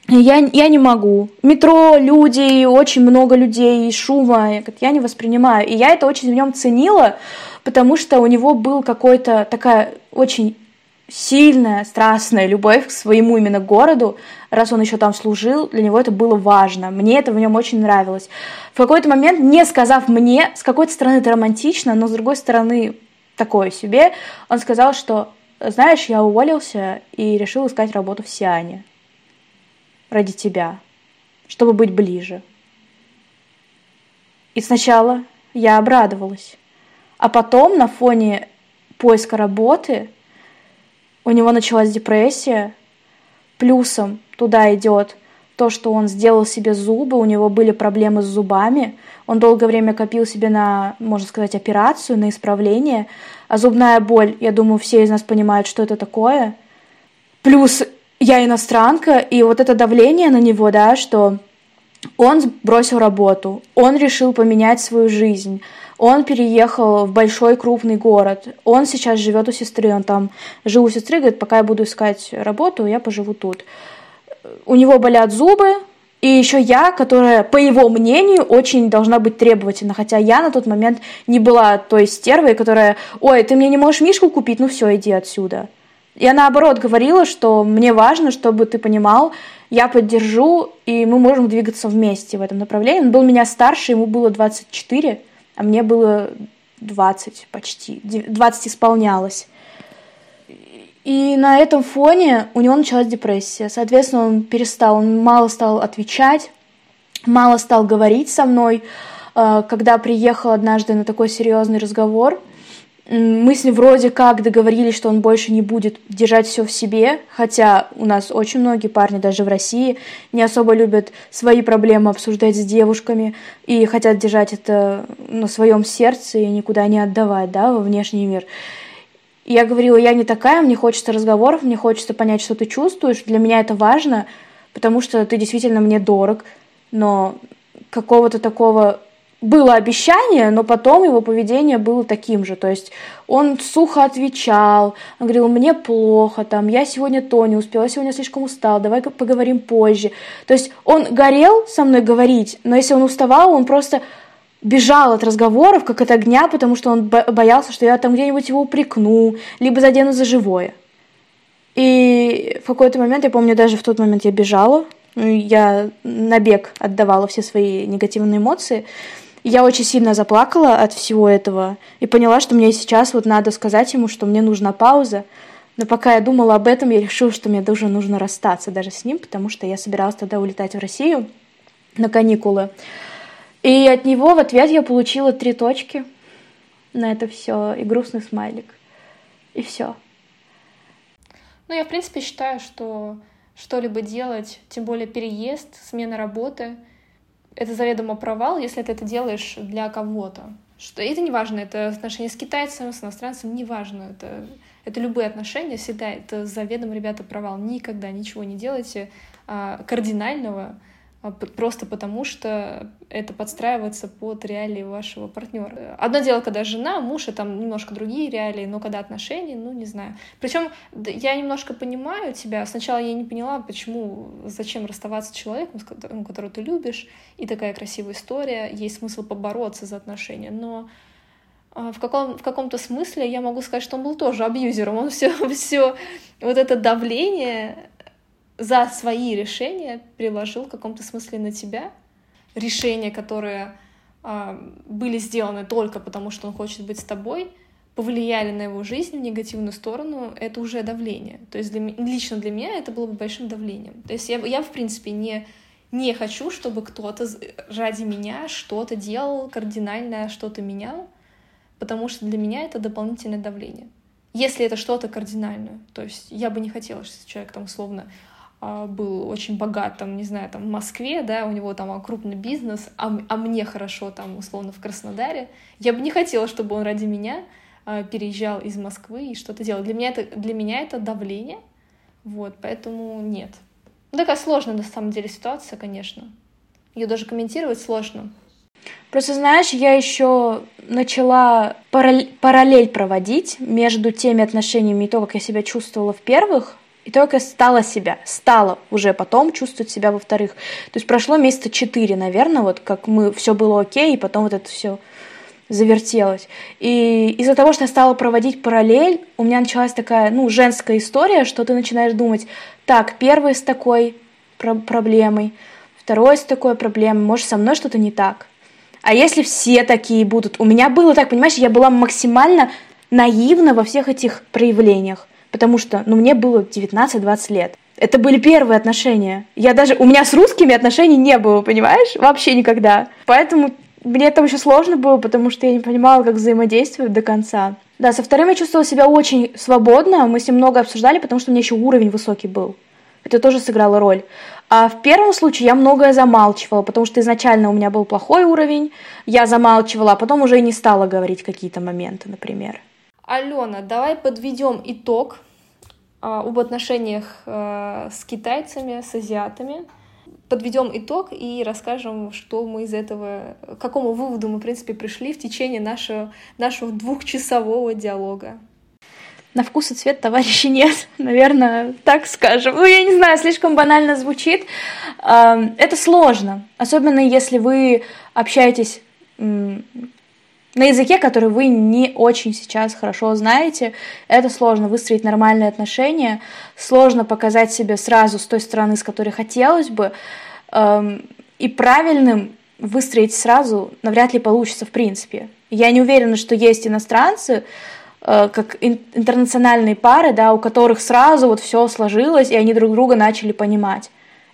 Я, я не могу. Метро, люди, очень много людей, шума, я не воспринимаю. И я это очень в нем ценила, потому что у него был какой-то такая очень сильная, страстная любовь к своему именно городу, раз он еще там служил, для него это было важно. Мне это в нем очень нравилось. В какой-то момент, не сказав мне, с какой-то стороны это романтично, но с другой стороны такое себе, он сказал, что, знаешь, я уволился и решил искать работу в Сиане ради тебя, чтобы быть ближе. И сначала я обрадовалась, а потом на фоне поиска работы у него началась депрессия. Плюсом туда идет то, что он сделал себе зубы, у него были проблемы с зубами, он долгое время копил себе на, можно сказать, операцию, на исправление, а зубная боль, я думаю, все из нас понимают, что это такое. Плюс я иностранка, и вот это давление на него, да, что он бросил работу, он решил поменять свою жизнь, он переехал в большой крупный город. Он сейчас живет у сестры. Он там жил у сестры, говорит, пока я буду искать работу, я поживу тут. У него болят зубы, и еще я, которая, по его мнению, очень должна быть требовательна. Хотя я на тот момент не была той стервой, которая, ой, ты мне не можешь мишку купить, ну все, иди отсюда. Я наоборот говорила, что мне важно, чтобы ты понимал, я поддержу, и мы можем двигаться вместе в этом направлении. Он был меня старше, ему было 24, а мне было 20 почти, 20 исполнялось. И на этом фоне у него началась депрессия. Соответственно, он перестал, он мало стал отвечать, мало стал говорить со мной. А, когда приехал однажды на такой серьезный разговор, мы с ним вроде как договорились, что он больше не будет держать все в себе, хотя у нас очень многие парни даже в России не особо любят свои проблемы обсуждать с девушками и хотят держать это на своем сердце и никуда не отдавать, да, во внешний мир. Я говорила, я не такая, мне хочется разговоров, мне хочется понять, что ты чувствуешь, для меня это важно, потому что ты действительно мне дорог, но какого-то такого было обещание, но потом его поведение было таким же. То есть он сухо отвечал, он говорил, мне плохо, там, я сегодня то не успела, я сегодня слишком устал, давай поговорим позже. То есть он горел со мной говорить, но если он уставал, он просто бежал от разговоров, как от огня, потому что он боялся, что я там где-нибудь его упрекну, либо задену за живое. И в какой-то момент, я помню, даже в тот момент я бежала, я на бег отдавала все свои негативные эмоции, я очень сильно заплакала от всего этого и поняла, что мне сейчас вот надо сказать ему, что мне нужна пауза. Но пока я думала об этом, я решила, что мне даже нужно расстаться даже с ним, потому что я собиралась тогда улетать в Россию на каникулы. И от него в ответ я получила три точки на это все и грустный смайлик. И все. Ну, я, в принципе, считаю, что что-либо делать, тем более переезд, смена работы — это заведомо провал, если ты это делаешь для кого-то. Что это не важно, это отношения с китайцем, с иностранцем, не важно, это, это любые отношения, всегда это заведомо, ребята, провал. Никогда ничего не делайте а, кардинального, просто потому что это подстраивается под реалии вашего партнера. Одно дело, когда жена, муж, и там немножко другие реалии, но когда отношения, ну, не знаю. Причем я немножко понимаю тебя. Сначала я не поняла, почему, зачем расставаться с человеком, ну, которого ты любишь, и такая красивая история, есть смысл побороться за отношения, но а, в, каком, в каком-то смысле я могу сказать, что он был тоже абьюзером. Он все, все вот это давление за свои решения приложил в каком-то смысле на тебя. Решения, которые э, были сделаны только потому, что он хочет быть с тобой, повлияли на его жизнь в негативную сторону, это уже давление. То есть для, лично для меня это было бы большим давлением. То есть я, я в принципе, не, не хочу, чтобы кто-то ради меня что-то делал, кардинально что-то менял, потому что для меня это дополнительное давление. Если это что-то кардинальное, то есть я бы не хотела, чтобы человек там условно а, был очень богат, там, не знаю, там, в Москве, да, у него там крупный бизнес, а, а мне хорошо там, условно, в Краснодаре, я бы не хотела, чтобы он ради меня а, переезжал из Москвы и что-то делал. Для меня это, для меня это давление, вот, поэтому нет. Ну, такая сложная, на самом деле, ситуация, конечно. Ее даже комментировать сложно. Просто знаешь, я еще начала параллель проводить между теми отношениями и то, как я себя чувствовала в первых и только стала себя, стала уже потом чувствовать себя во-вторых. То есть прошло месяца четыре, наверное, вот как мы все было окей, и потом вот это все завертелось. И из-за того, что я стала проводить параллель, у меня началась такая, ну, женская история, что ты начинаешь думать, так, первый с такой про- проблемой, второй с такой проблемой, может, со мной что-то не так. А если все такие будут? У меня было так, понимаешь, я была максимально наивна во всех этих проявлениях потому что, ну, мне было 19-20 лет. Это были первые отношения. Я даже, у меня с русскими отношений не было, понимаешь? Вообще никогда. Поэтому мне там еще сложно было, потому что я не понимала, как взаимодействовать до конца. Да, со вторым я чувствовала себя очень свободно, мы с ним много обсуждали, потому что у меня еще уровень высокий был. Это тоже сыграло роль. А в первом случае я многое замалчивала, потому что изначально у меня был плохой уровень, я замалчивала, а потом уже и не стала говорить какие-то моменты, например. Алена, давай подведем итог а, об отношениях а, с китайцами, с азиатами. Подведем итог и расскажем, что мы из этого, к какому выводу мы, в принципе, пришли в течение нашего, нашего двухчасового диалога. На вкус и цвет товарищи нет, наверное, так скажем. Ну, я не знаю, слишком банально звучит. Это сложно, особенно если вы общаетесь на языке, который вы не очень сейчас хорошо знаете, это сложно выстроить нормальные отношения, сложно показать себя сразу с той стороны, с которой хотелось бы, эм, и правильным выстроить сразу навряд ли получится в принципе. Я не уверена, что есть иностранцы, э, как интернациональные пары, да, у которых сразу вот все сложилось, и они друг друга начали понимать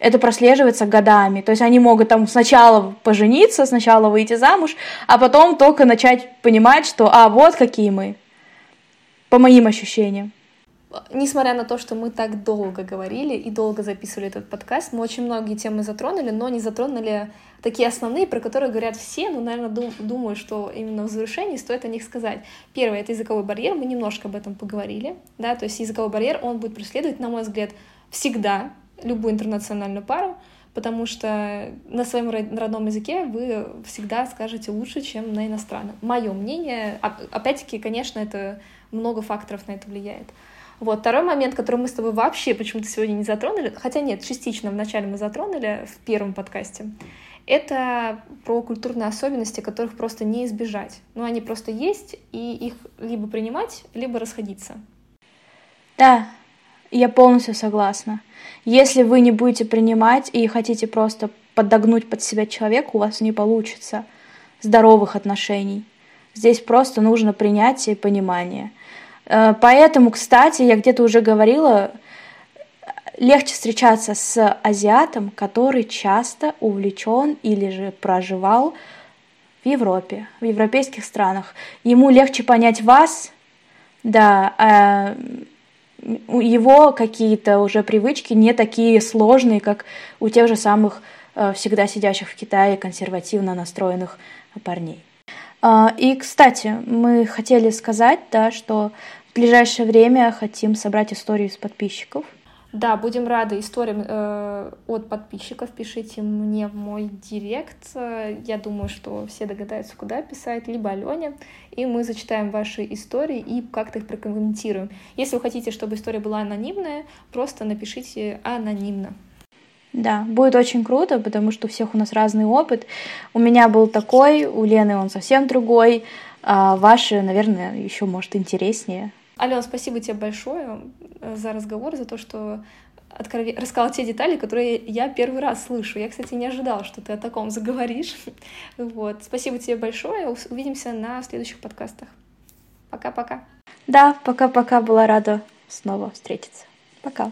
это прослеживается годами. То есть они могут там сначала пожениться, сначала выйти замуж, а потом только начать понимать, что а вот какие мы, по моим ощущениям. Несмотря на то, что мы так долго говорили и долго записывали этот подкаст, мы очень многие темы затронули, но не затронули такие основные, про которые говорят все, но, наверное, дум, думаю, что именно в завершении стоит о них сказать. Первое — это языковой барьер, мы немножко об этом поговорили, да, то есть языковой барьер, он будет преследовать, на мой взгляд, всегда, любую интернациональную пару, потому что на своем родном языке вы всегда скажете лучше, чем на иностранном. Мое мнение, опять-таки, конечно, это много факторов на это влияет. Вот, второй момент, который мы с тобой вообще почему-то сегодня не затронули, хотя нет, частично вначале мы затронули в первом подкасте, это про культурные особенности, которых просто не избежать. Ну, они просто есть, и их либо принимать, либо расходиться. Да, я полностью согласна. Если вы не будете принимать и хотите просто подогнуть под себя человека, у вас не получится здоровых отношений. Здесь просто нужно принятие и понимание. Э, поэтому, кстати, я где-то уже говорила, легче встречаться с азиатом, который часто увлечен или же проживал в Европе, в европейских странах. Ему легче понять вас, да, а его какие-то уже привычки не такие сложные, как у тех же самых э, всегда сидящих в Китае консервативно настроенных парней. А, и, кстати, мы хотели сказать, да, что в ближайшее время хотим собрать историю из подписчиков. Да, будем рады историям э, от подписчиков. Пишите мне в мой директ. Я думаю, что все догадаются, куда писать, либо Алене. И мы зачитаем ваши истории и как-то их прокомментируем. Если вы хотите, чтобы история была анонимная, просто напишите анонимно. Да, будет очень круто, потому что у всех у нас разный опыт. У меня был такой, у Лены он совсем другой, а ваши, наверное, еще, может, интереснее. Алена, спасибо тебе большое э, за разговор, за то, что откров... рассказала те детали, которые я первый раз слышу. Я, кстати, не ожидала, что ты о таком заговоришь. Вот. Спасибо тебе большое. Увидимся на следующих подкастах. Пока-пока. Да, пока-пока. Была рада снова встретиться. Пока.